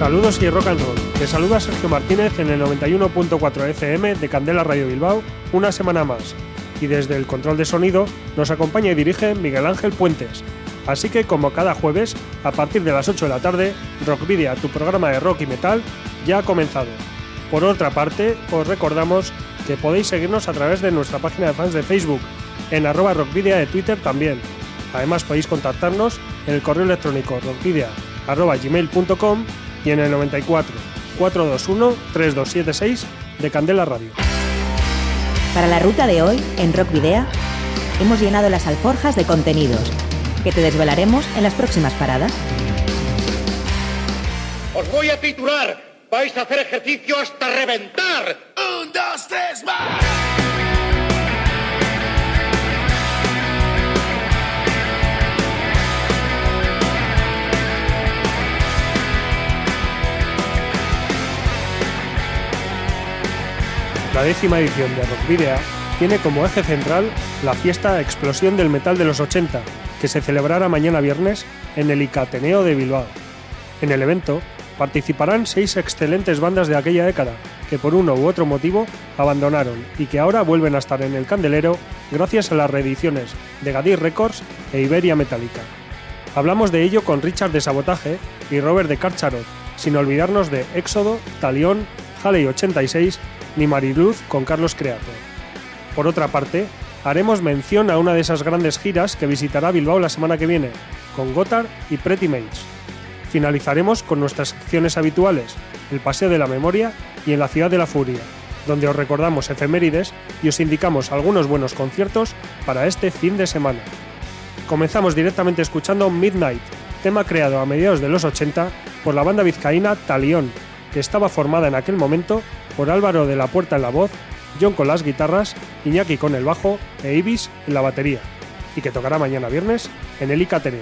Saludos y rock and roll. Te saluda Sergio Martínez en el 91.4 FM de Candela Radio Bilbao una semana más. Y desde el control de sonido nos acompaña y dirige Miguel Ángel Puentes. Así que como cada jueves, a partir de las 8 de la tarde, Rockvidia, tu programa de rock y metal, ya ha comenzado. Por otra parte, os recordamos que podéis seguirnos a través de nuestra página de fans de Facebook, en arroba rockvidia de Twitter también. Además podéis contactarnos en el correo electrónico rockvidia.gmail.com y en el 94 421 3276 de Candela Radio. Para la ruta de hoy, en Rock Video, hemos llenado las alforjas de contenidos que te desvelaremos en las próximas paradas. Os voy a titular. Vais a hacer ejercicio hasta reventar. Un, dos, tres, más. La décima edición de Rock Video tiene como eje central la fiesta Explosión del Metal de los 80, que se celebrará mañana viernes en el Icateneo de Bilbao. En el evento participarán seis excelentes bandas de aquella década, que por uno u otro motivo abandonaron y que ahora vuelven a estar en el candelero gracias a las reediciones de Gadir Records e Iberia Metallica. Hablamos de ello con Richard de Sabotaje y Robert de Carcharot, sin olvidarnos de Éxodo, Talión, Halley 86 ni Mariluz con Carlos Creato. Por otra parte, haremos mención a una de esas grandes giras que visitará Bilbao la semana que viene, con Gotthard y Pretty Mates. Finalizaremos con nuestras secciones habituales, el Paseo de la Memoria y en la Ciudad de la Furia, donde os recordamos efemérides y os indicamos algunos buenos conciertos para este fin de semana. Comenzamos directamente escuchando Midnight, tema creado a mediados de los 80 por la banda vizcaína Talión, que estaba formada en aquel momento por Álvaro de la Puerta en la voz, John con las guitarras, Iñaki con el bajo e Ibis en la batería, y que tocará mañana viernes en el Icateneo.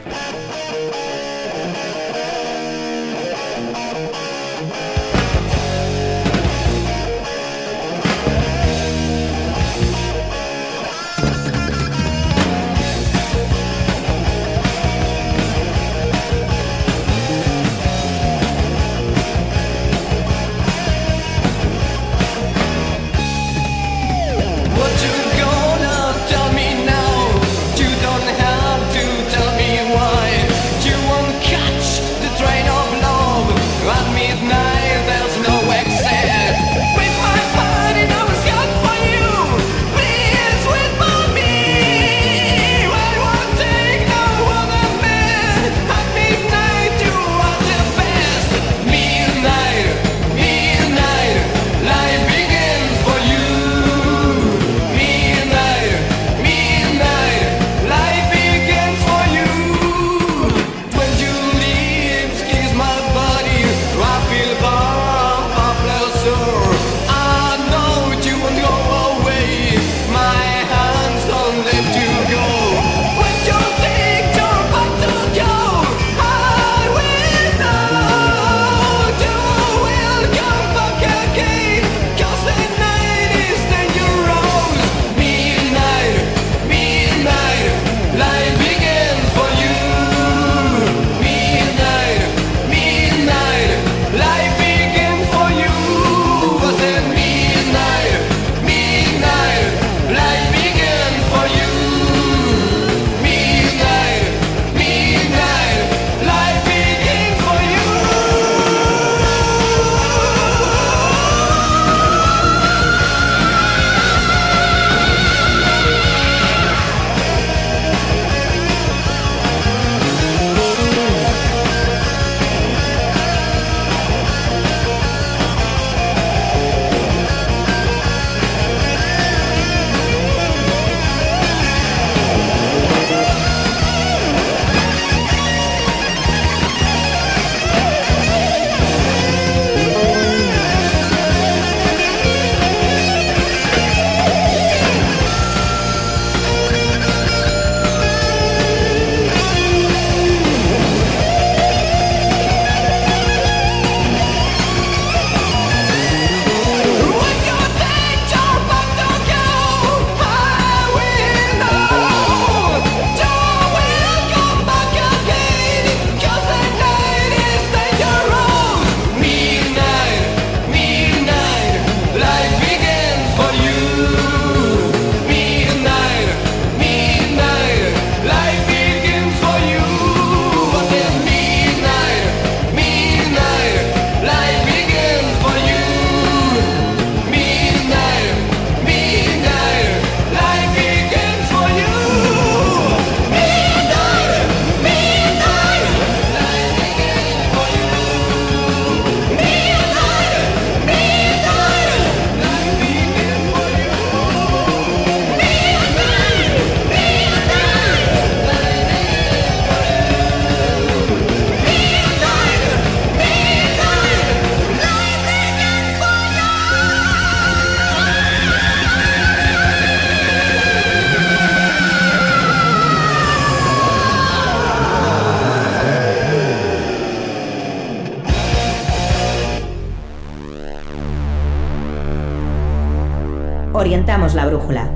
Orientamos la brújula,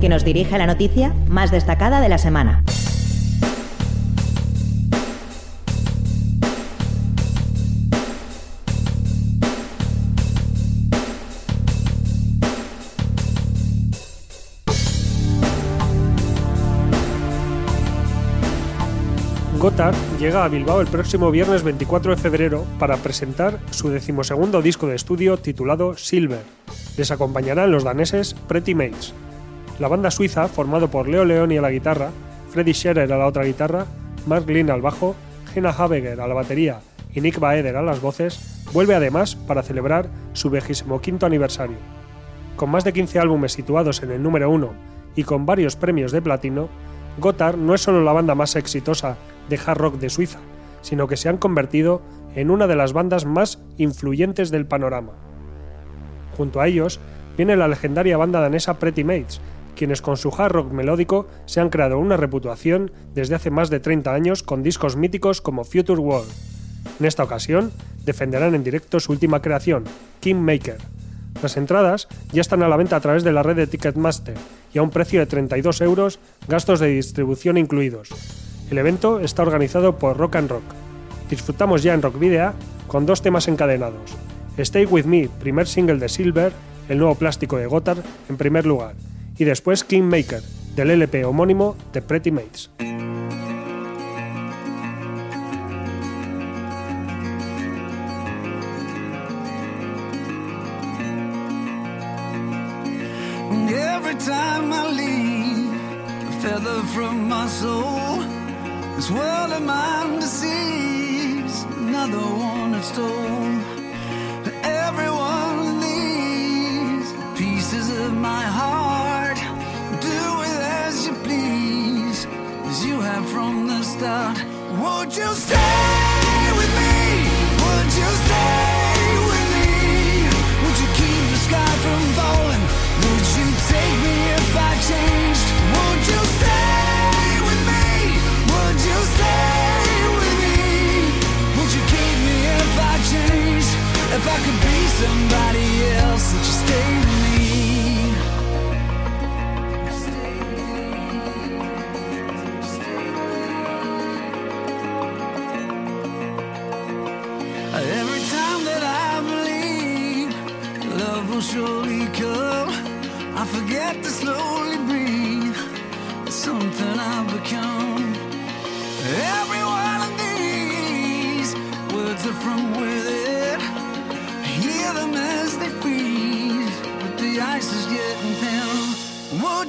que nos dirige a la noticia más destacada de la semana. Gotthard llega a Bilbao el próximo viernes 24 de febrero para presentar su decimosegundo disco de estudio titulado Silver. Les acompañarán los daneses Pretty Mates. La banda suiza, formado por Leo Leoni a la guitarra, Freddy Scherer a la otra guitarra, Mark Lynn al bajo, Jenna Habeger a la batería y Nick Baeder a las voces, vuelve además para celebrar su quinto aniversario. Con más de 15 álbumes situados en el número 1 y con varios premios de platino, Gotthard no es solo la banda más exitosa de hard rock de Suiza, sino que se han convertido en una de las bandas más influyentes del panorama. Junto a ellos viene la legendaria banda danesa Pretty Mates, quienes con su hard rock melódico se han creado una reputación desde hace más de 30 años con discos míticos como Future World. En esta ocasión, defenderán en directo su última creación, Kingmaker. Las entradas ya están a la venta a través de la red de Ticketmaster y a un precio de 32 euros, gastos de distribución incluidos. El evento está organizado por Rock and Rock. Disfrutamos ya en Rock Video con dos temas encadenados. Stay With Me, primer single de Silver, el nuevo plástico de Gotthard, en primer lugar, y después Kingmaker, del LP homónimo de Pretty Mates. This world of mine deceives, another one had stole. Start. Would you stay with me? Would you stay with me? Would you keep the sky from falling? Would you take me if I changed? Would you stay? With me? Would you stay with me? Would you keep me if I changed? If I could be somebody else, would you stay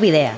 Rock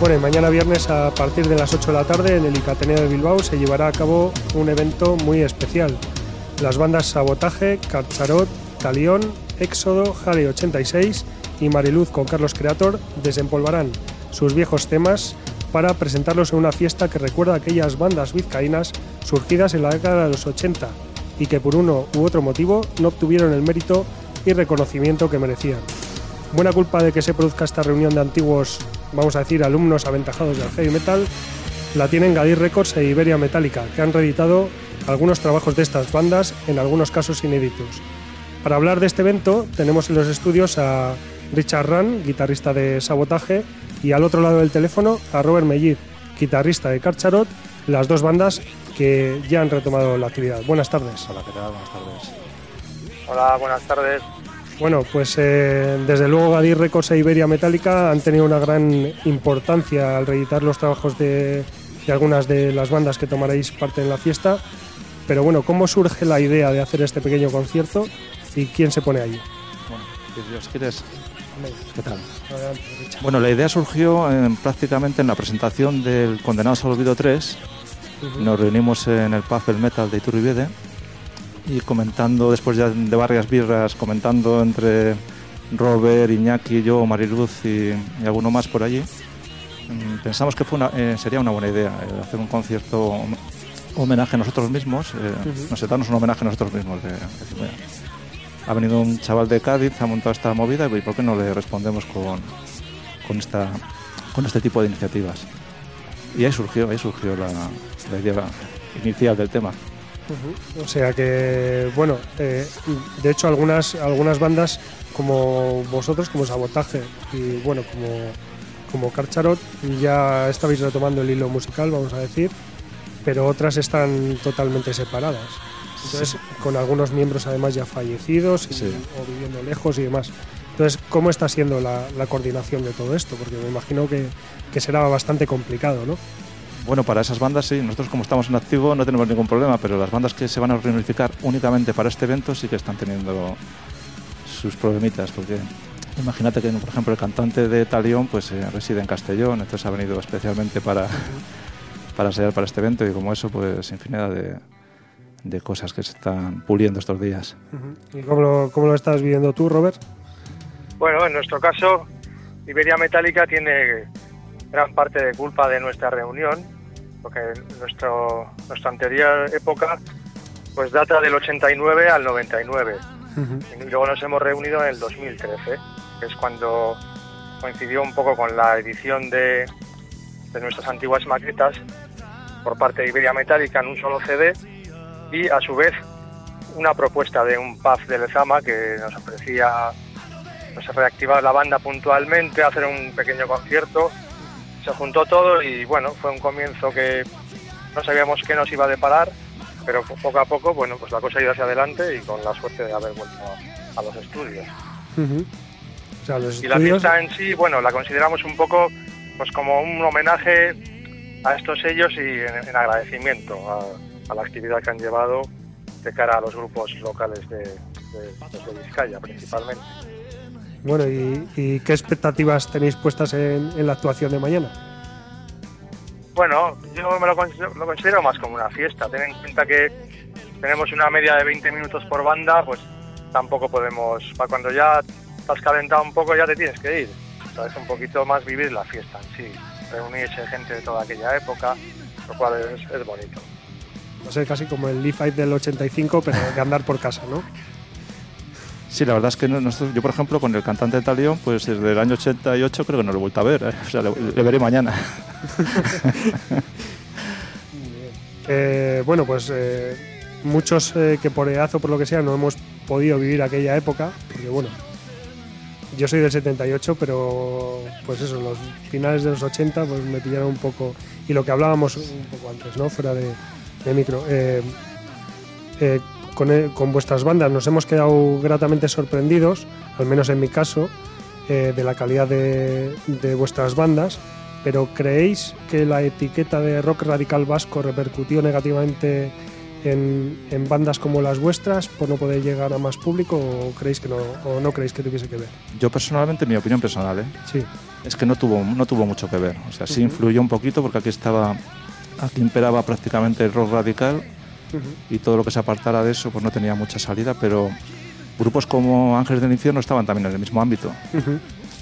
Bueno, mañana viernes a partir de las 8 de la tarde en el Icateneo de Bilbao se llevará a cabo un evento muy especial. Las bandas Sabotaje, Carcharot, Talión, Éxodo, Jale 86 y Mariluz con Carlos Creator desempolvarán sus viejos temas para presentarlos en una fiesta que recuerda aquellas bandas vizcaínas surgidas en la década de los 80 y que por uno u otro motivo no obtuvieron el mérito y reconocimiento que merecían. Buena culpa de que se produzca esta reunión de antiguos vamos a decir, alumnos aventajados del heavy metal, la tienen Gadir Records e Iberia Metallica, que han reeditado algunos trabajos de estas bandas, en algunos casos inéditos. Para hablar de este evento, tenemos en los estudios a Richard Run, guitarrista de Sabotaje, y al otro lado del teléfono a Robert Mellid, guitarrista de Carcharot, las dos bandas que ya han retomado la actividad. Buenas tardes. Hola, ¿qué tal? Buenas tardes. Hola, buenas tardes. Bueno, pues eh, desde luego Gadir Records e Iberia Metallica han tenido una gran importancia al reeditar los trabajos de, algunas de las bandas que tomaréis parte en la fiesta. Pero bueno, ¿cómo surge la idea de hacer este pequeño concierto y quién se pone allí? Bueno, Dios quieres. ¿Qué tal? bueno, la idea surgió eh, prácticamente en la presentación del Condenados al Olvido 3. Nos reunimos en el Paz del Metal de Iturribide y comentando después ya de varias birras, comentando entre Robert, Iñaki, yo, Mariluz y, y alguno más por allí, mm, pensamos que fue eh, sería una buena idea eh, hacer un concierto homenaje a nosotros mismos, eh, no sé, darnos un homenaje a nosotros mismos. ha venido un chaval de Cádiz, ha montado esta movida y ¿por qué no le respondemos con, con, esta, con este tipo de iniciativas? Y ahí surgió, ahí surgió la, la idea inicial del tema. O sea que, bueno, eh, de hecho algunas, algunas bandas como vosotros, como Sabotaje y bueno, como, como Carcharot, ya estabais retomando el hilo musical, vamos a decir, pero otras están totalmente separadas. Entonces, con algunos miembros además ya fallecidos o viviendo lejos y demás. Entonces, ¿cómo está siendo la, coordinación de todo esto? Porque me imagino que, que será bastante complicado, ¿no? Bueno, para esas bandas sí, nosotros como estamos en activo no tenemos ningún problema, pero las bandas que se van a reunificar únicamente para este evento sí que están teniendo sus problemitas, porque imagínate que, por ejemplo, el cantante de Talión pues eh, reside en Castellón, entonces ha venido especialmente para, para ser para este evento y como eso, pues infinidad de, de cosas que se están puliendo estos días. ¿Y cómo lo, cómo lo estás viviendo tú, Robert? Bueno, en nuestro caso, Iberia Metálica tiene gran parte de culpa de nuestra reunión, porque nuestro, nuestra anterior época pues data del 89 al 99. Y luego nos hemos reunido en el 2013, que es cuando coincidió un poco con la edición de, de nuestras antiguas maquetas por parte de Iberia Metálica en un solo CD y a su vez una propuesta de un pub de Lezama que nos ofrecía pues, reactivar la banda puntualmente, hacer un pequeño concierto se juntó todo y bueno, fue un comienzo que no sabíamos qué nos iba a deparar, pero poco a poco, bueno, pues la cosa ha ido hacia adelante y con la suerte de haber vuelto a, los estudios. y la fiesta en sí, bueno, la consideramos un poco pues como un homenaje a estos sellos y en, agradecimiento a, la actividad que han llevado de cara a los grupos locales de, de Vizcaya principalmente. Bueno, ¿y, qué expectativas tenéis puestas en, la actuación de mañana? Bueno, yo me lo considero, más como una fiesta. Ten en cuenta que tenemos una media de 20 minutos por banda, pues tampoco podemos, para cuando ya estás calentado un poco ya te tienes que ir. Es un poquito más vivir la fiesta en sí, reunirse gente de toda aquella época, lo cual es, bonito. No sé, casi como el Leaf Fight del 85, pero de andar por casa, ¿no? Sí, la verdad es que nosotros, yo, por ejemplo, con el cantante de Talión, pues desde el año 88 creo que no lo he vuelto a ver. ¿eh? O sea, le, veré mañana. eh, bueno, pues eh, muchos eh, que por edad o por lo que sea no hemos podido vivir aquella época, porque bueno, yo soy del 78, pero pues eso, los finales de los 80 pues me pillaron un poco, y lo que hablábamos un poco antes, ¿no? Fuera de, micro. Con, vuestras bandas nos hemos quedado gratamente sorprendidos, al menos en mi caso, eh, de la calidad de, vuestras bandas, pero ¿creéis que la etiqueta de rock radical vasco repercutió negativamente en, en bandas como las vuestras por no poder llegar a más público o creéis que no, o no creéis que tuviese que ver? Yo personalmente, mi opinión personal, ¿eh? Sí. es que no tuvo, no tuvo mucho que ver. O sea, sí influyó un poquito porque aquí estaba, aquí imperaba prácticamente el rock radical Y todo lo que se apartara de eso pues no tenía mucha salida, pero grupos como Ángeles del Infierno estaban también en el mismo ámbito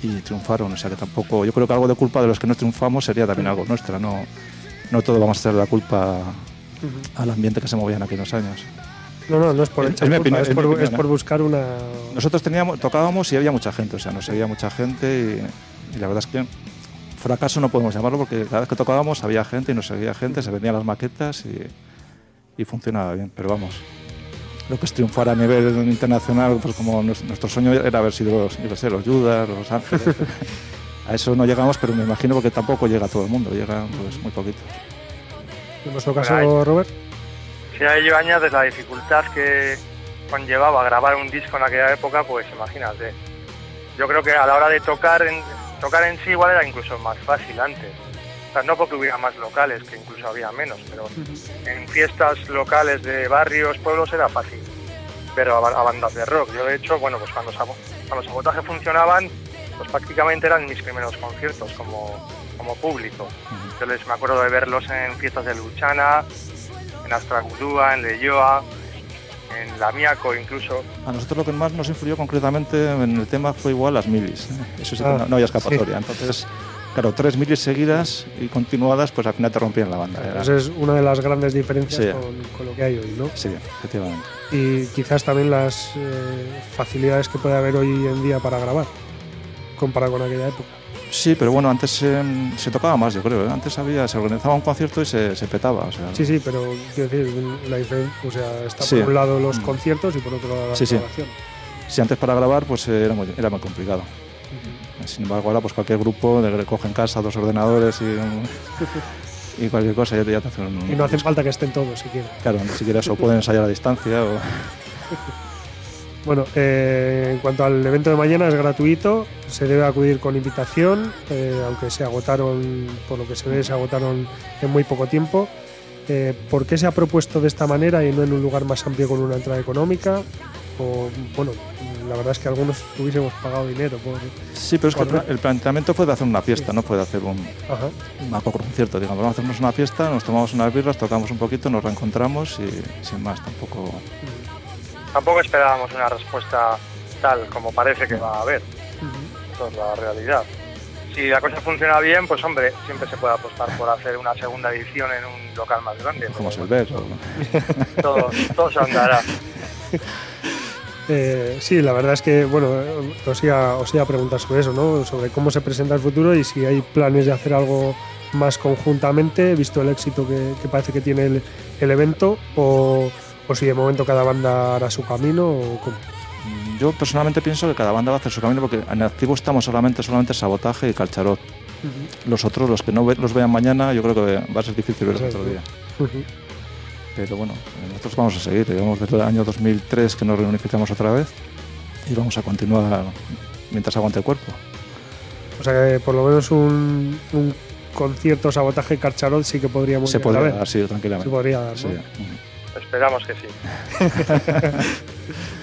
y triunfaron. O sea que tampoco, yo creo que algo de culpa de los que no triunfamos sería también algo nuestra. No, no todo vamos a echar la culpa al ambiente que se movía en aquellos años. No, no, no es por Es- es mi opinión, es, mi opinión, es por ¿eh? buscar una... Nosotros teníamos, tocábamos y había mucha gente, o sea, nos seguía mucha gente y, y la verdad es que fracaso no podemos llamarlo porque cada vez que tocábamos había gente y nos seguía gente, se vendían las maquetas y, y funcionaba bien, pero vamos. Lo que es triunfar a nivel internacional, pues como nues- nuestro sueño era haber sido los, yo sé, los Judas, los Ángeles. a eso no llegamos, pero me imagino porque tampoco llega todo el mundo, llegan pues muy poquitos. En vuestro caso, Robert. Si a ello añades la dificultad que conllevaba grabar un disco en aquella época, pues imagínate. Yo creo que a la hora de tocar en, tocar en sí igual era incluso más fácil antes. O sea, no porque hubiera más locales, que incluso había menos, pero en fiestas locales de barrios, pueblos era fácil. Pero a, ba- a bandas de rock, yo de hecho, bueno, pues cuando, cuando Sabotaje funcionaban, pues prácticamente eran mis primeros conciertos como, como público. Yo les me acuerdo de verlos en fiestas de Luchana, en Astragudúa, en Leyoa, en Lamiaco incluso. A nosotros lo que más nos influyó concretamente en el tema fue igual las milis. ¿eh? Eso sí que Ah, no, no había escapatoria. Entonces, claro, tres milis seguidas y continuadas, pues al final te rompían la banda. Era- Esa es una de las grandes diferencias Sí. con, con lo que hay hoy, ¿no? Sí, efectivamente. Y quizás también las eh, facilidades que puede haber hoy en día para grabar, comparado con aquella época. Sí, pero bueno, antes eh, se tocaba más, yo creo. ¿eh? Antes había, se organizaba un concierto y se, se petaba. O sea, Sí, sí, pero quiero decir, la diferencia, o sea, está Sí. por un lado los Mm. conciertos y por otro lado la Sí, sí. grabación. Si antes para grabar, pues eh, era muy, era muy complicado. Sin embargo, ahora pues cualquier grupo le recoge en casa dos ordenadores y, un- y cualquier cosa ya te, ya te hacen un... Y no hace falta que estén todos siquiera. Claro, ni siquiera eso pueden ensayar a distancia o... Bueno, eh, en cuanto al evento de mañana es gratuito, se debe acudir con invitación, eh, aunque se agotaron, por lo que se ve, se agotaron en muy poco tiempo. Eh, ¿Por qué se ha propuesto de esta manera y no en un lugar más amplio con una entrada económica? O, bueno, la verdad es que algunos hubiésemos pagado dinero por... Sí, pero es que el, planteamiento fue de hacer una fiesta, no fue de hacer un, Ajá. un concierto. Digamos, vamos a hacernos una fiesta, nos tomamos unas birras, tocamos un poquito, nos reencontramos y sin más, tampoco... Tampoco esperábamos una respuesta tal como parece que va a haber. Esa es la realidad. Si la cosa funciona bien, pues hombre, siempre se puede apostar por hacer una segunda edición en un local más grande. Como pero el ver. o- todo, todo se andará. Eh, sí, la verdad es que, bueno, os iba, os iba a preguntar sobre eso, ¿no? Sobre cómo se presenta el futuro y si hay planes de hacer algo más conjuntamente, visto el éxito que, que parece que tiene el, el evento, o, o si de momento cada banda hará su camino, o cómo. Yo personalmente pienso que cada banda va a hacer su camino porque en activo estamos solamente, solamente Sabotaje y Calcharot. Los otros, los que no ve- los vean mañana, yo creo que va a ser difícil verlos otro día. Pero bueno, eh, nosotros vamos a seguir. Llevamos desde el año 2003 que nos reunificamos otra vez y vamos a continuar mientras aguante el cuerpo. O sea que por lo menos un, un concierto sabotaje Carcharol sí que podríamos Se podría dar, sí, tranquilamente. Se podría dar, ¿no? Sí. Esperamos que sí.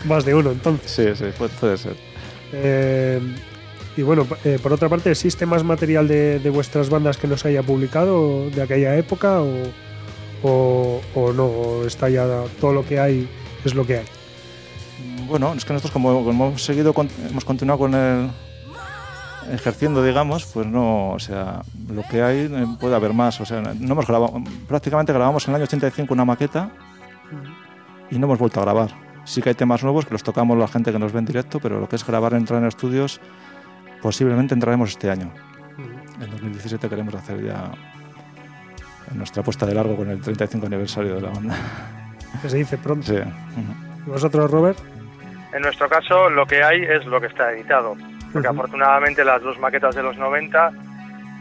Más de uno, entonces. sí, sí, puede, puede ser. Eh, y bueno, eh, por otra parte, ¿existe más material de, de vuestras bandas que no se haya publicado de aquella época o, o, o no? ¿O está ya todo lo que hay es lo que hay? Bueno, es que nosotros como, como hemos seguido, con- hemos continuado con el ejerciendo, digamos, pues no, o sea, lo que hay eh, puede haber más, o sea, no hemos grabado, prácticamente grabamos en el año 85 una maqueta y no hemos vuelto a grabar. Sí que hay temas nuevos que los tocamos la gente que nos ve en directo, pero lo que es grabar, entrar en estudios, posiblemente entraremos este año. En 2017 queremos hacer ya nuestra puesta de largo con el 35 aniversario de la banda. Que se dice pronto. Sí. ¿Y vosotros, Robert? En nuestro caso, lo que hay es lo que está editado. Porque afortunadamente las dos maquetas de los 90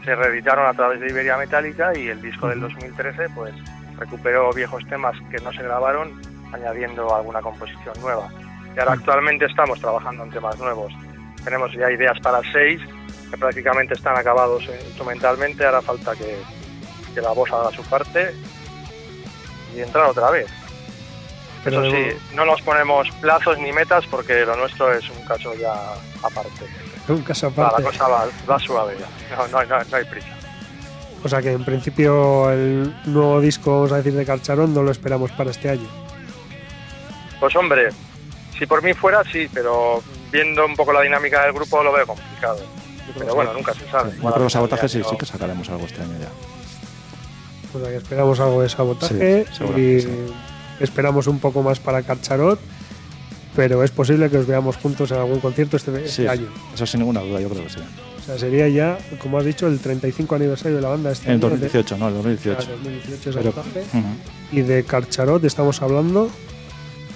se reeditaron a través de Iberia Metálica y el disco del 2013 pues recuperó viejos temas que no se grabaron añadiendo alguna composición nueva. Y ahora actualmente estamos trabajando en temas nuevos. Tenemos ya ideas para seis que prácticamente están acabados eh, instrumentalmente. Ahora falta que, que la voz haga su parte y entrar otra vez. Pero Eso sí, no nos ponemos plazos ni metas porque lo nuestro es un caso ya aparte. un caso aparte. la cosa va, va suave ya. No, no, hay- no, hay- no hay prisa. O sea que en principio el nuevo disco, vamos a decir, de Carcharón no lo esperamos para este año. Pues hombre, si por mí fuera, sí, pero viendo un poco la dinámica del grupo lo veo complicado. Pero bueno, nunca se sabe. Yo Igual creo al que sabotaje sí, sí que sacaremos algo este año ya. O sea que esperamos algo de sabotaje Sí, y sí. esperamos un poco más para Carcharot, pero es posible que os veamos juntos en algún concierto este, este Sí, año. eso sin ninguna duda, yo creo que sí. O sea, sería ya, como has dicho, el 35 aniversario de la banda este En el año, 2018, no, el de- 2018. ah, 2018 Pero- sabotaje. Y de Carcharot estamos hablando.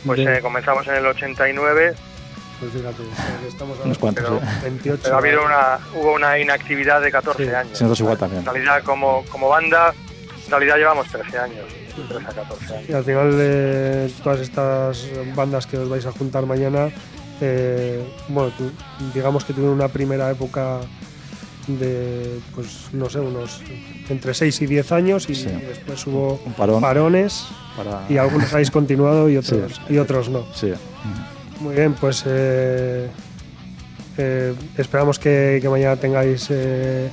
Pues de- eh, comenzamos en el 89, pues fíjate, que estamos Unos cuantos, pero- sí. 28. pero ha habido una, hubo una inactividad de 14 Sí. años. Sí, nosotros igual también. En realidad, como, como banda, en realidad llevamos 13 años. 13 a 14 años. Y al final de todas estas bandas que os vais a juntar mañana, eh, bueno, digamos que tuvieron una primera época de, pues no sé, unos entre 6 y 10 años y Sí. después hubo Un parón parones para... y algunos habéis continuado y otros, Sí. y otros no. Sí. Muy bien, pues eh, eh, esperamos que, que mañana tengáis eh,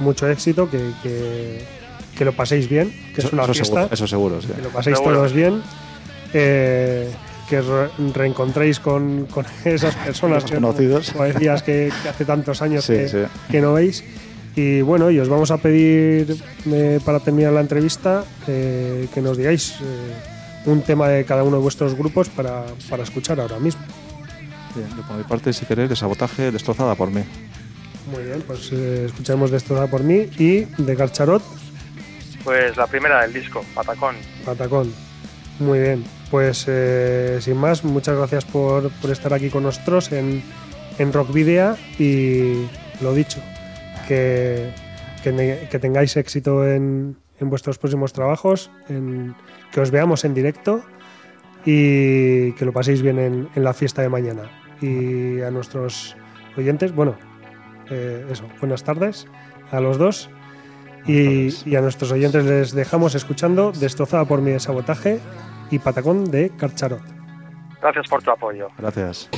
mucho éxito, que, que- que lo paséis bien, que es Eso- una eso fiesta seguro, eso seguro, sí. que lo paséis Seguro. todos bien, eh, que os re- reencontréis con, con esas personas que, Conocidos. como decías, que, que hace tantos años Sí, que, sí. que no veis. Y bueno, y os vamos a pedir eh, para terminar la entrevista eh, que nos digáis eh, un tema de cada uno de vuestros grupos para, para escuchar ahora mismo. Bien, yo por mi parte, si queréis, de sabotaje destrozada por mí. Muy bien, pues eh, escucharemos Destrozada por mí y de Garcharot, Pues la primera del disco, Patacón. Patacón. Muy bien, pues eh, sin más, muchas gracias por, por estar aquí con nosotros en, en Rock Video y lo dicho, que, que, tengáis éxito en, en vuestros próximos trabajos, en, que os veamos en directo y que lo paséis bien en, en la fiesta de mañana. Y a nuestros oyentes, bueno, eh, eso, buenas tardes a los dos. Y, a nuestros oyentes les dejamos escuchando Destrozada por mi sabotaje y Patacón de Carcharot. Gracias por tu apoyo. Gracias.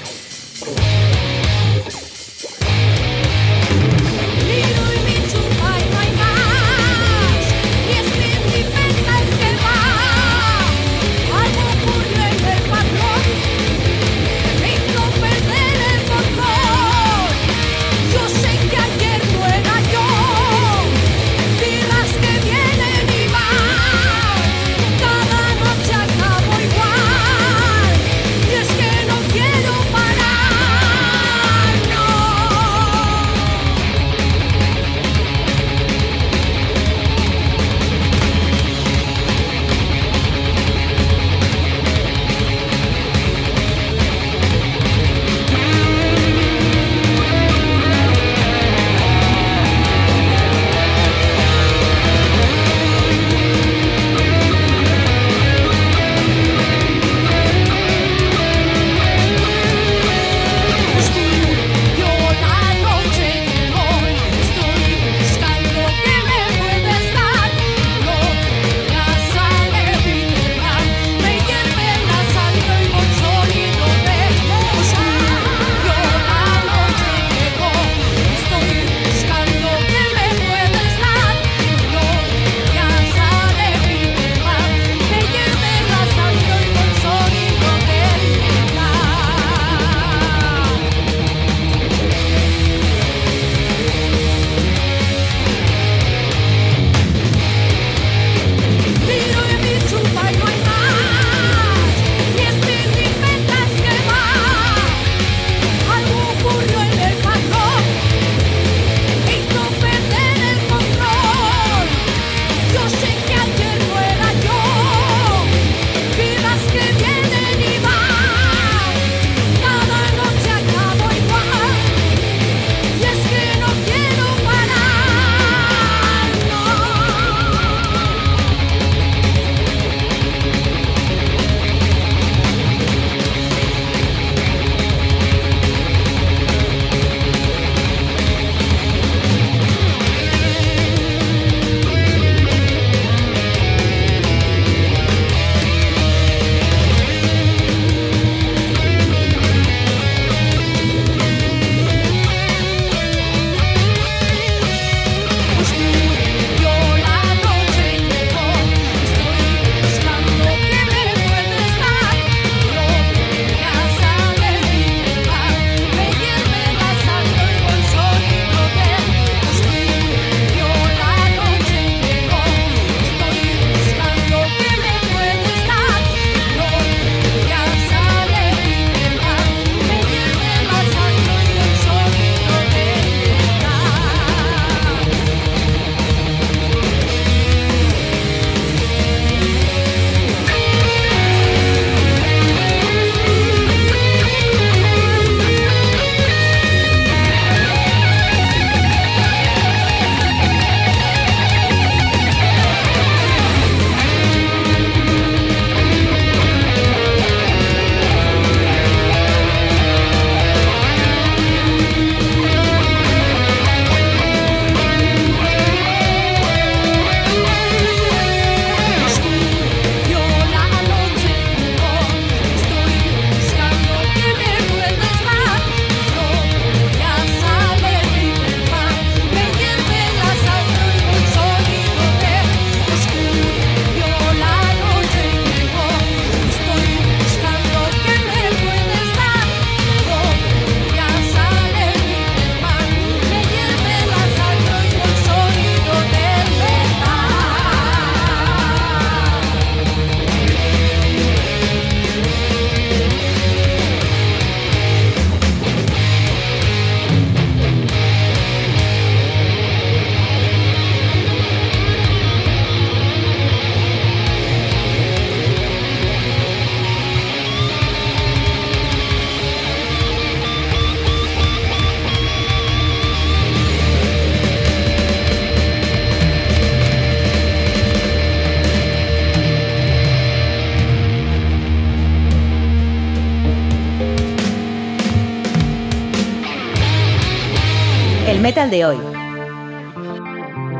de hoy.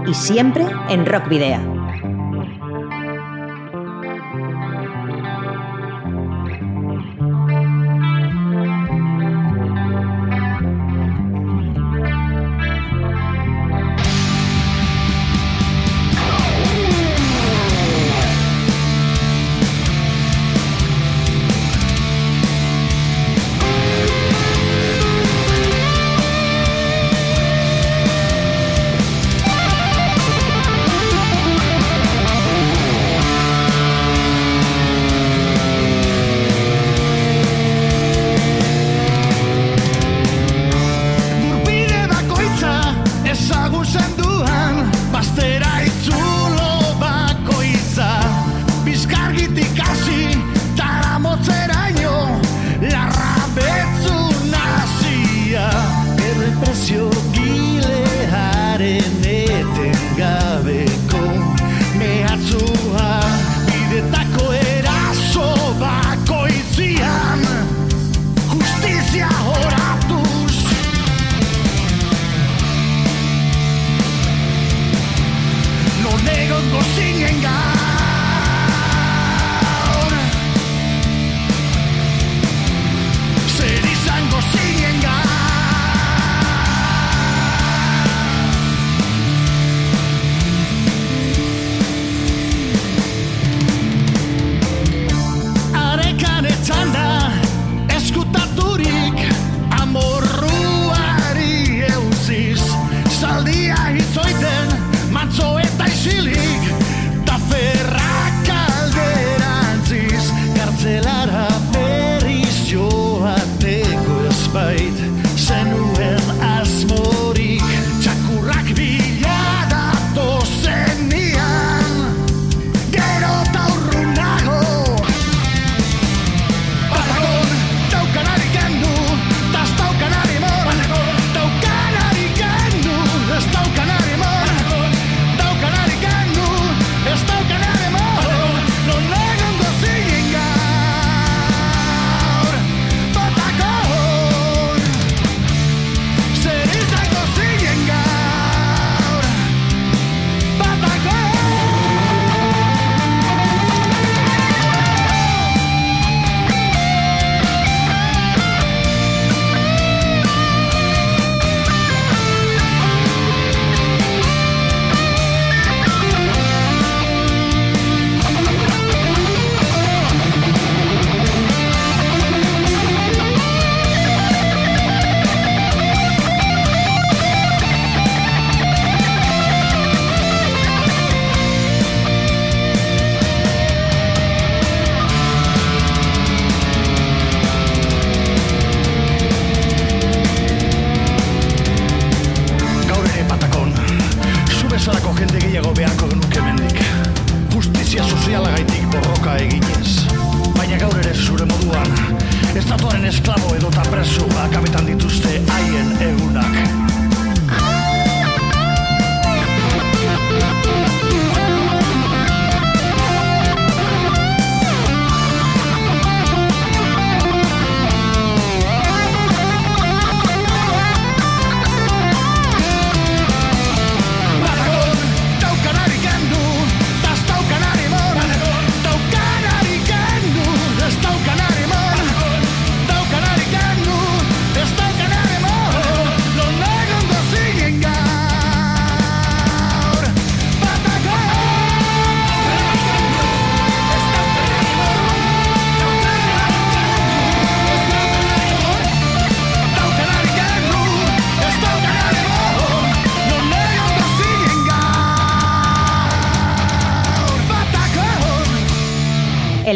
Y siempre en Rock Video.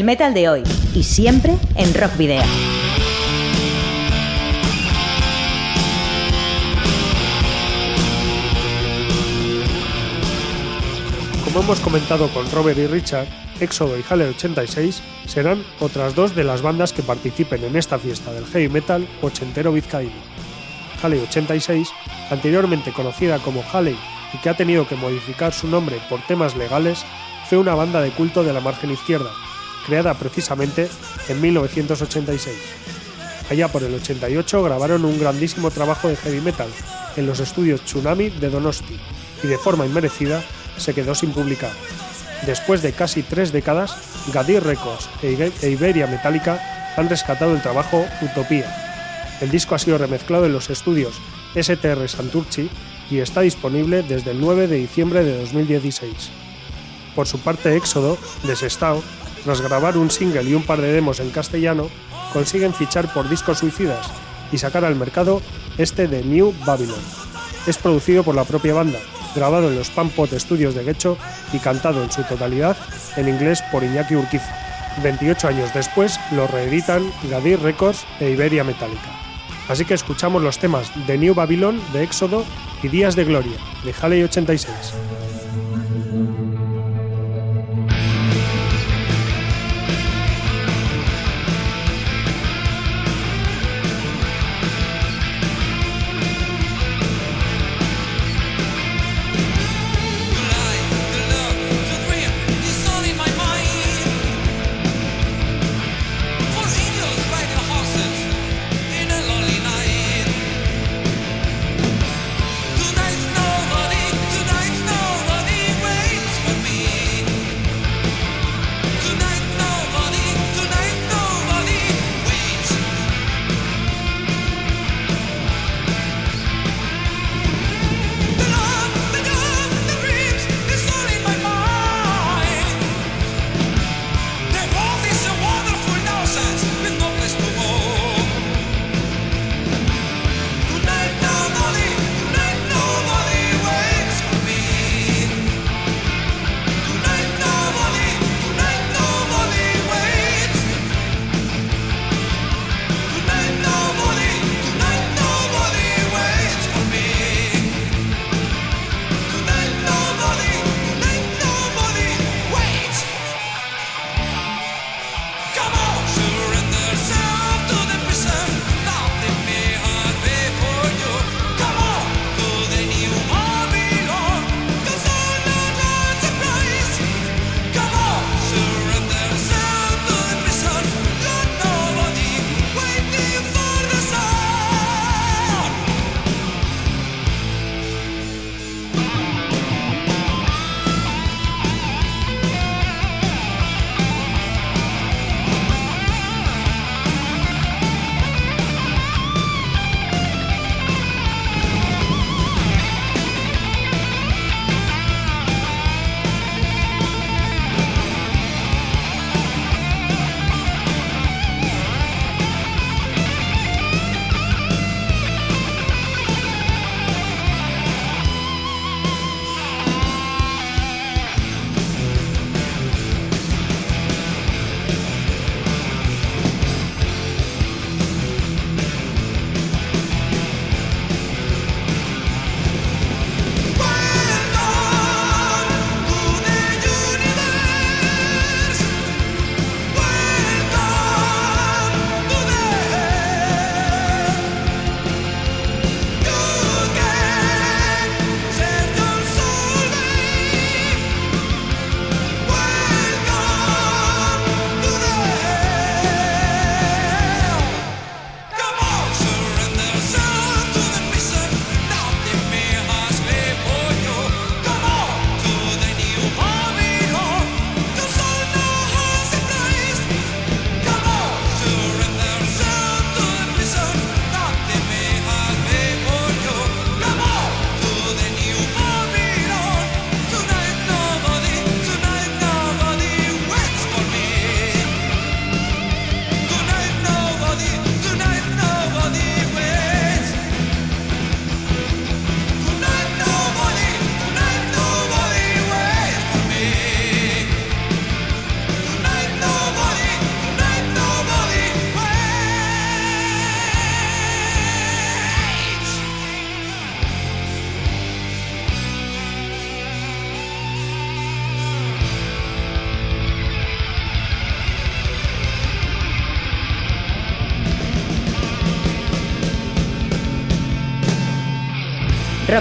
metal de hoy y siempre en Rock Video. Como hemos comentado con Robert y Richard, Éxodo y Hale 86 serán otras dos de las bandas que participen en esta fiesta del heavy metal ochentero vizcaíno. Hale 86, anteriormente conocida como Halley y que ha tenido que modificar su nombre por temas legales, fue una banda de culto de la margen izquierda, creada precisamente en 1986. Allá por el 88 grabaron un grandísimo trabajo de heavy metal en los estudios Tsunami de Donosti y de forma inmerecida se quedó sin publicar. Después de casi tres décadas, Gadir Records e, e Iberia Metallica han rescatado el trabajo Utopía. El disco ha sido remezclado en los estudios STR Santurci y está disponible desde el 9 de diciembre de 2016. Por su parte, Éxodo, Desestao, tras grabar un single y un par de demos en castellano, consiguen fichar por Discos Suicidas y sacar al mercado este de New Babylon. Es producido por la propia banda, grabado en los Pampot Studios de Guecho y cantado en su totalidad en inglés por Iñaki Urquiza. 28 años después lo reeditan Gadir Records e Iberia Metallica. Así que escuchamos los temas de New Babylon de Éxodo y Días de Gloria de Halley 86.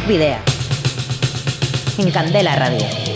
Video. En Candela Radio.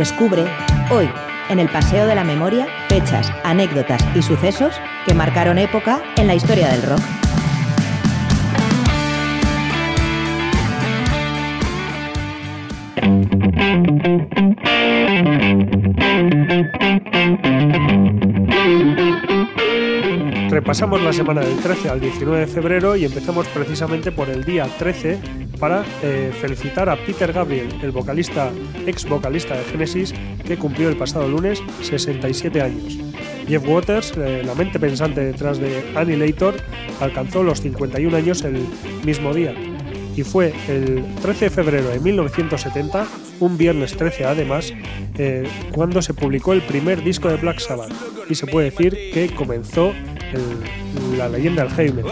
Descubre, hoy, en el Paseo de la Memoria, fechas, anécdotas y sucesos que marcaron época en la historia del rock. Repasamos la semana del 13 al 19 de febrero y empezamos precisamente por el día 13 para eh, felicitar a Peter Gabriel, el vocalista, ex vocalista de Genesis, que cumplió el pasado lunes 67 años. Jeff Waters, eh, la mente pensante detrás de Annihilator, alcanzó los 51 años el mismo día. Y fue el 13 de febrero de 1970, un viernes 13 además, eh, cuando se publicó el primer disco de Black Sabbath. Y se puede decir que comenzó el- la leyenda del heavy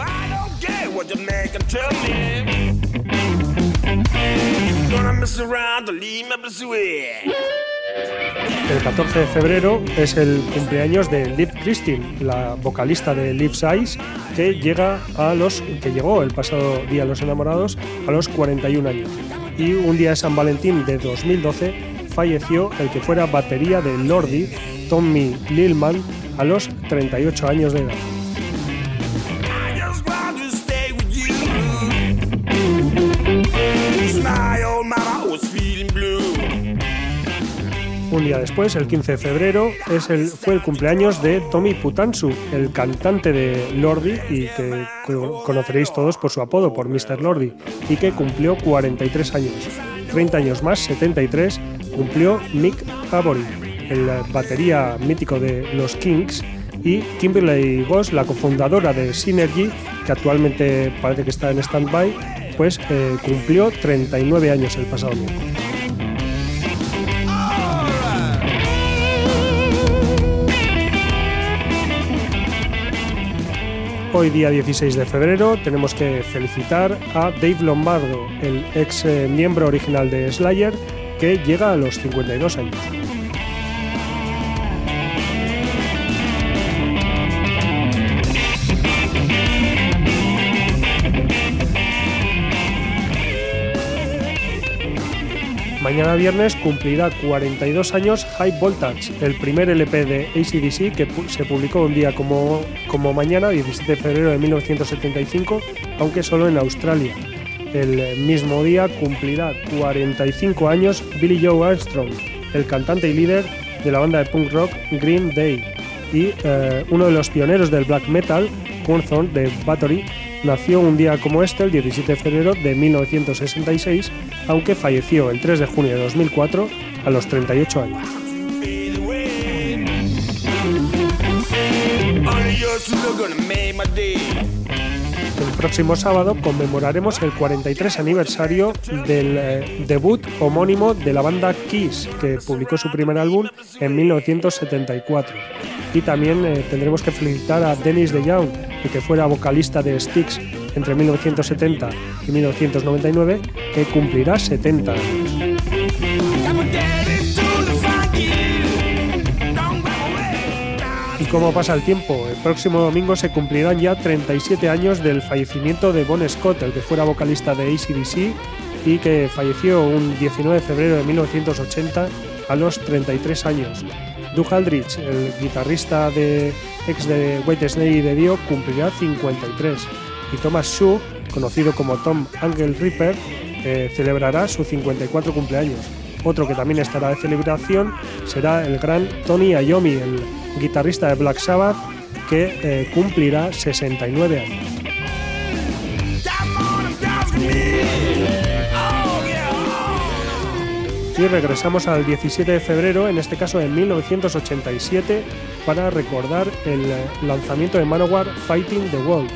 El 14 de febrero es el cumpleaños de Liv Christine, la vocalista de Liv Size, que llega a los que llegó el pasado día a los enamorados a los 41 años. Y un día de San Valentín de 2012 falleció el que fuera batería de Lordi, Tommy Lilman, a los 38 años de edad. Un día después, el 15 de febrero, es el, fue el cumpleaños de Tommy Putansu, el cantante de Lordi y que co- conoceréis todos por su apodo, por Mr. Lordi, y que cumplió 43 años. 30 años más, 73, cumplió Mick Avory, el batería mítico de los Kings, y Kimberly Goss, la cofundadora de Synergy, que actualmente parece que está en stand-by, pues eh, cumplió 39 años el pasado miércoles. Hoy día 16 de febrero tenemos que felicitar a Dave Lombardo, el ex eh, miembro original de Slayer, que llega a los 52 años. Mañana viernes cumplirá 42 años High Voltage, el primer LP de ACDC que se publicó un día como, como mañana, 17 de febrero de 1975, aunque solo en Australia. El mismo día cumplirá 45 años Billy Joe Armstrong, el cantante y líder de la banda de punk rock Green Day, y eh, uno de los pioneros del black metal, Thorn de Battery, nació un día como este, el 17 de febrero de 1966, aunque falleció el 3 de junio de 2004 a los 38 años. El próximo sábado conmemoraremos el 43 aniversario del eh, debut homónimo de la banda Kiss, que publicó su primer álbum en 1974. Y también eh, tendremos que felicitar a Dennis DeYoung, que fuera vocalista de Styx entre 1970 y 1999, que cumplirá 70 años. Y cómo pasa el tiempo, el próximo domingo se cumplirán ya 37 años del fallecimiento de Bon Scott, el que fuera vocalista de ACDC y que falleció un 19 de febrero de 1980 a los 33 años. Doug Aldrich, el guitarrista de ex de White Snake y de Dio, cumplirá 53. Y Thomas Shaw, conocido como Tom Angel Ripper, eh, celebrará su 54 cumpleaños. Otro que también estará de celebración será el gran Tony Iommi, el guitarrista de Black Sabbath, que eh, cumplirá 69 años. Y regresamos al 17 de febrero, en este caso en 1987, para recordar el eh, lanzamiento de Manowar Fighting the World.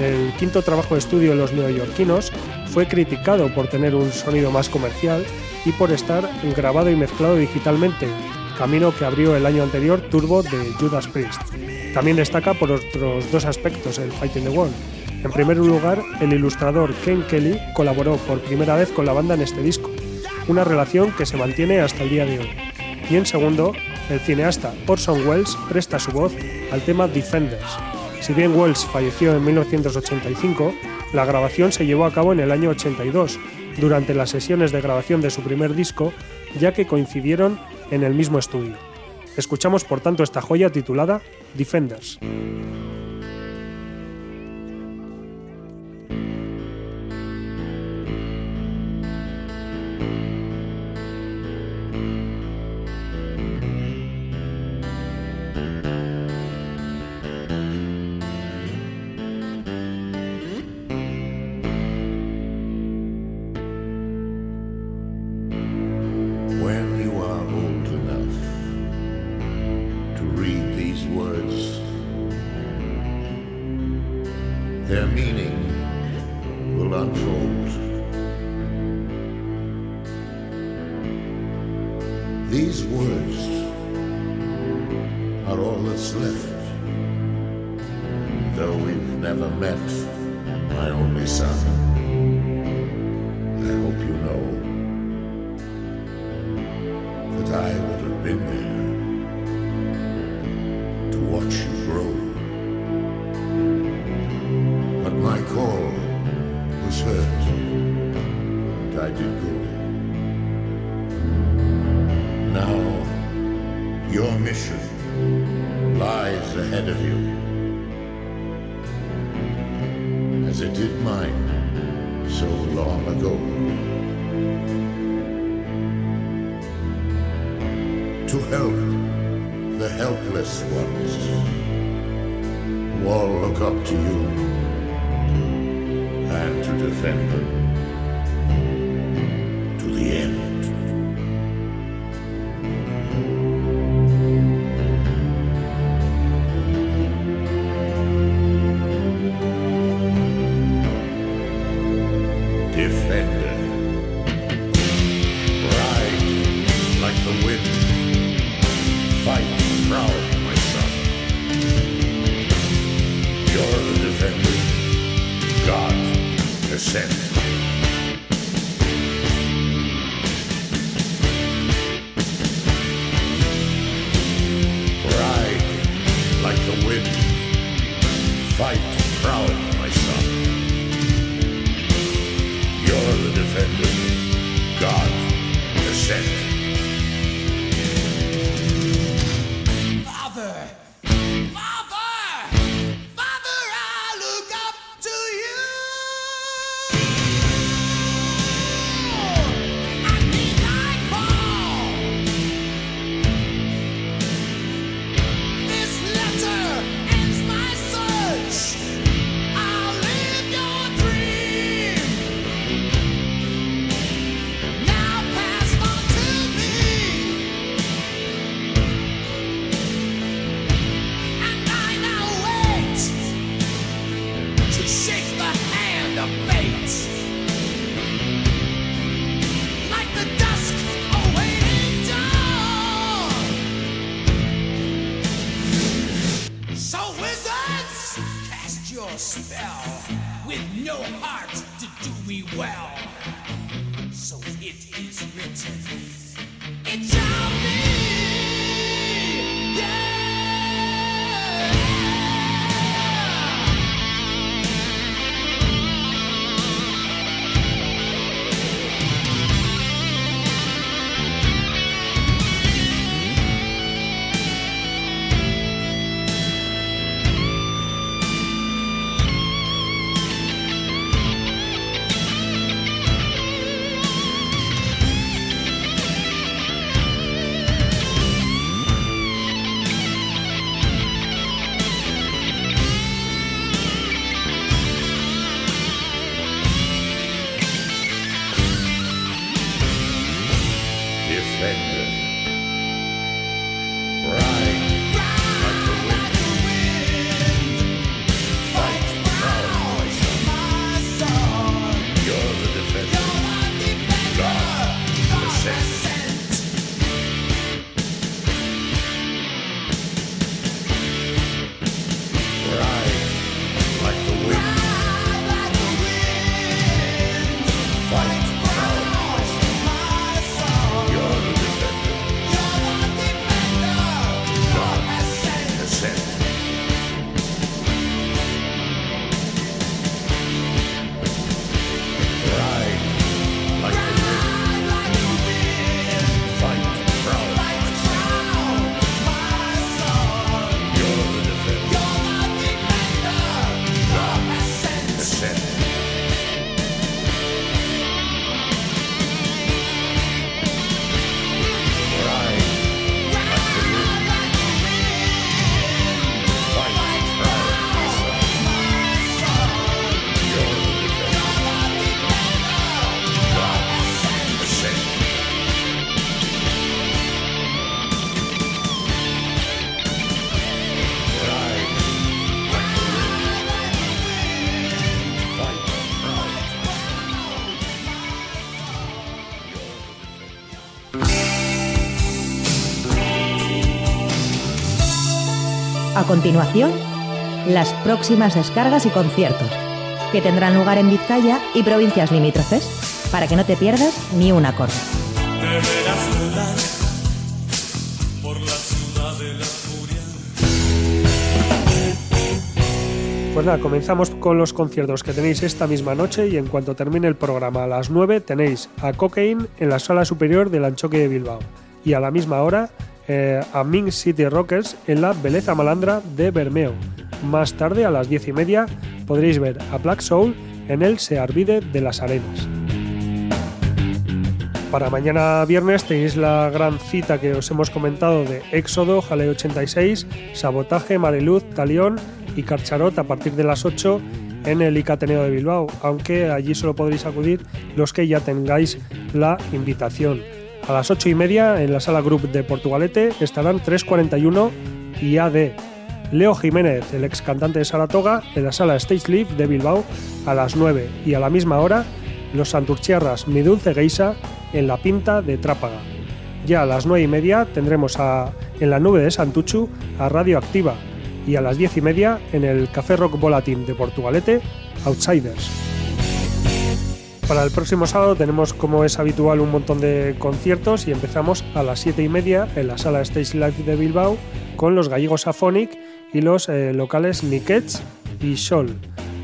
El quinto trabajo de estudio de los neoyorquinos fue criticado por tener un sonido más comercial y por estar grabado y mezclado digitalmente, camino que abrió el año anterior Turbo de Judas Priest. También destaca por otros dos aspectos el Fighting the World. En primer lugar, el ilustrador Ken Kelly colaboró por primera vez con la banda en este disco, una relación que se mantiene hasta el día de hoy. Y en segundo, el cineasta Orson Welles presta su voz al tema Defenders. Si bien Wells falleció en 1985, la grabación se llevó a cabo en el año 82, durante las sesiones de grabación de su primer disco, ya que coincidieron en el mismo estudio. Escuchamos por tanto esta joya titulada Defenders. Amen. Continuación, las próximas descargas y conciertos, que tendrán lugar en Vizcaya y provincias limítrofes, para que no te pierdas ni un acorde. Pues nada, comenzamos con los conciertos que tenéis esta misma noche y en cuanto termine el programa a las 9 tenéis a Cocaine en la sala superior del Anchoque de Bilbao y a la misma hora eh, a Ming City Rockers en la Beleza Malandra de Bermeo. Más tarde a las 10 y media podréis ver a Black Soul en el Searvide de las Arenas. Para mañana viernes tenéis la gran cita que os hemos comentado de Éxodo, Jale 86, Sabotaje, Mareluz, Talión y Carcharot a partir de las 8 en el Icateneo de Bilbao, aunque allí solo podréis acudir los que ya tengáis la invitación. A las 8 y media en la sala Group de Portugalete estarán 341 y AD. Leo Jiménez, el ex cantante de Saratoga, en la sala Stage Live de Bilbao a las 9 y a la misma hora los Santurchiarras Mi Dulce Geisa en la Pinta de Trápaga. Ya a las 9 y media tendremos a, en la nube de Santuchu a Radio Activa y a las 10 y media en el Café Rock Volatin de Portugalete Outsiders. Para el próximo sábado tenemos, como es habitual, un montón de conciertos y empezamos a las 7 y media en la sala Stage Live de Bilbao con los gallegos Aphonic y los eh, locales Nickets y Sol.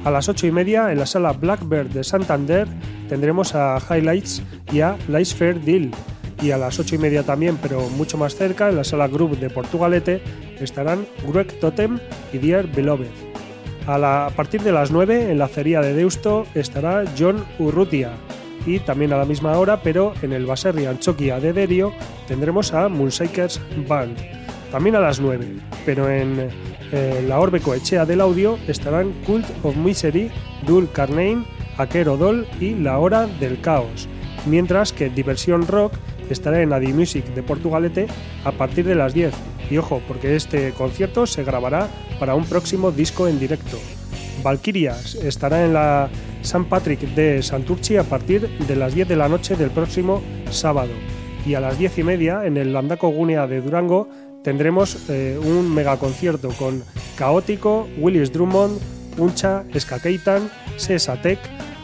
A las 8 y media en la sala Blackbird de Santander tendremos a Highlights y a Lice Fair Deal. Y a las 8 y media también, pero mucho más cerca, en la sala Group de Portugalete estarán Gruek Totem y Dear Beloved. A, la- a partir de las 9 en la acería de Deusto estará John Urrutia. Y también a la misma hora, pero en el Baserri Anchoquia de Derio, tendremos a Moonshakers Band. También a las 9, pero en eh, la Orbe Coechea del Audio estarán Cult of Misery, Dul Carnane, Aquero Doll y La Hora del Caos. Mientras que Diversión Rock estará en Adi Music de Portugalete a partir de las 10. Y ojo, porque este concierto se grabará para un próximo disco en directo. Valkyrias estará en la San Patrick de Santurchi a partir de las 10 de la noche del próximo sábado. Y a las 10 y media en el Landaco Gunea de Durango tendremos eh, un megaconcierto con Caótico, Willis Drummond, Uncha, Skakeitan, Sesatec,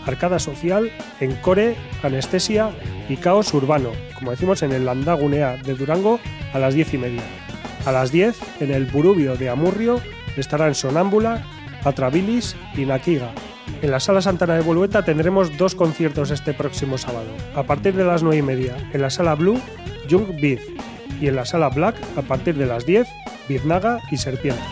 Arcada Social, Encore, Anestesia y Caos Urbano, como decimos en el Landagunea de Durango a las 10 y media. A las 10 en el Burubio de Amurrio estarán Sonámbula, Atrabilis y Nakiga. En la Sala Santana de Bolueta tendremos dos conciertos este próximo sábado. A partir de las 9 y media en la Sala Blue, Jung Beat y en la Sala Black a partir de las 10, Biznaga y Serpiente.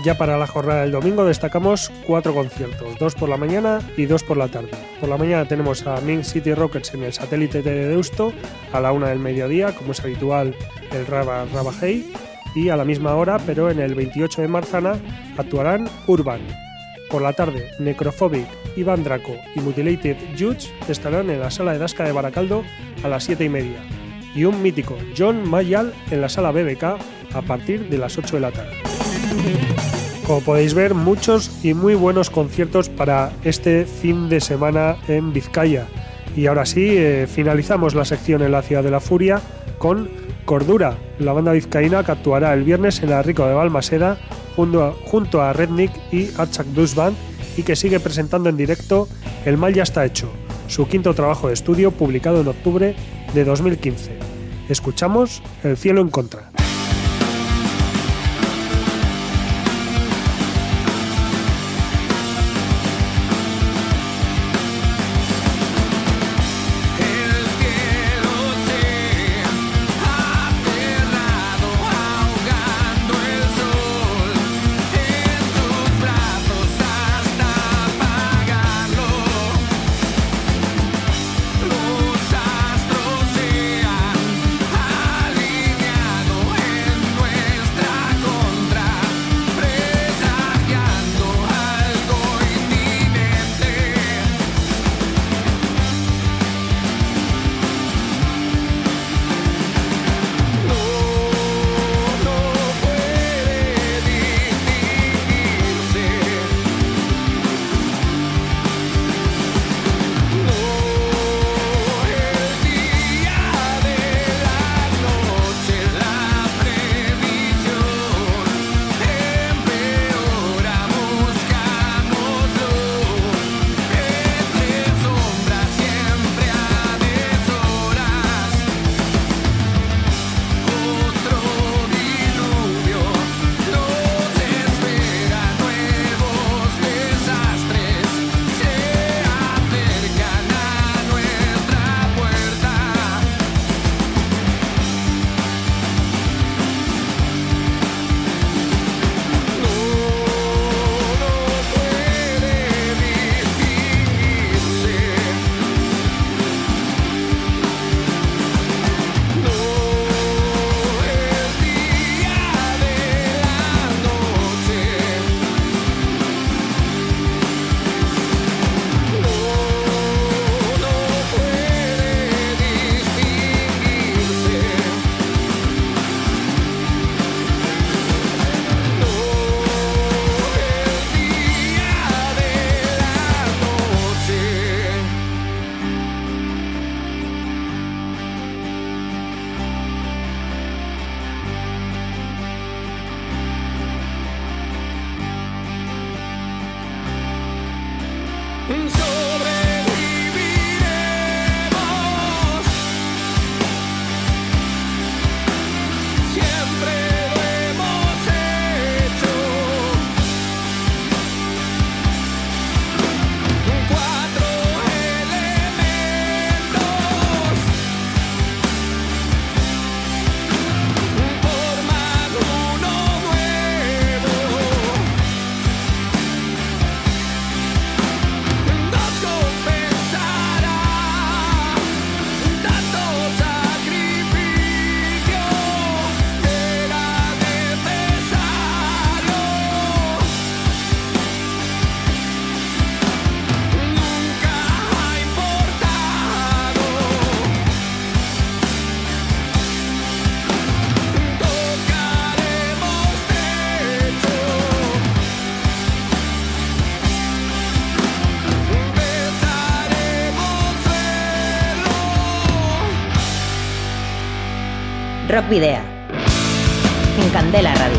Ya para la jornada del domingo destacamos cuatro conciertos, dos por la mañana y dos por la tarde. Por la mañana tenemos a Ming City Rockets en el satélite de Deusto a la una del mediodía, como es habitual el Raba Raba Hey, y a la misma hora, pero en el 28 de Marzana, actuarán Urban. Por la tarde, Necrophobic, Iván Draco y Mutilated Judge estarán en la sala de Dasca de Baracaldo a las 7 y media. Y un mítico John Mayall en la sala BBK a partir de las 8 de la tarde. Como podéis ver, muchos y muy buenos conciertos para este fin de semana en Vizcaya. Y ahora sí, eh, finalizamos la sección en la Ciudad de la Furia con Cordura, la banda vizcaína que actuará el viernes en la Rico de Balmaseda junto a, junto y Archak Blues Band y que sigue presentando en directo El Mal Ya Está Hecho, su quinto trabajo de estudio publicado en octubre de 2015. Escuchamos El Cielo en Contra. Rock Video. En Candela Radio.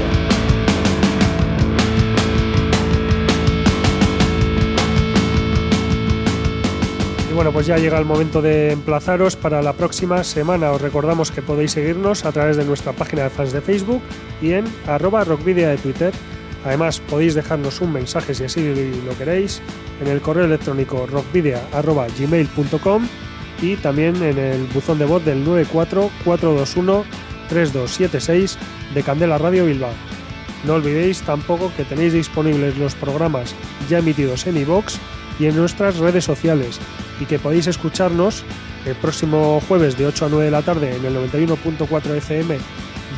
Y bueno, pues ya llega el momento de emplazaros para la próxima semana. Os recordamos que podéis seguirnos a través de nuestra página de fans de Facebook y en arroba rockvidia de Twitter. Además, podéis dejarnos un mensaje si así lo queréis en el correo electrónico rockvidia.gmail.com y también en el buzón de voz del 944213276 de Candela Radio Bilbao. No olvidéis tampoco que tenéis disponibles los programas ya emitidos en iVoox y en nuestras redes sociales y que podéis escucharnos el próximo jueves de 8 a 9 de la tarde en el 91.4 FM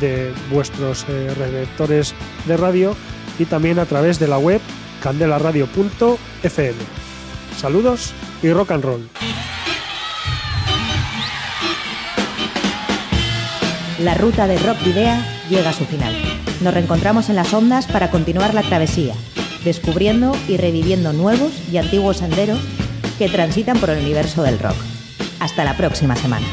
de vuestros eh, receptores de radio y también a través de la web candelaradio.fm. Saludos y rock and roll. La ruta de Rock Video llega a su final. Nos reencontramos en las ondas para continuar la travesía, descubriendo y reviviendo nuevos y antiguos senderos que transitan por el universo del rock. Hasta la próxima semana.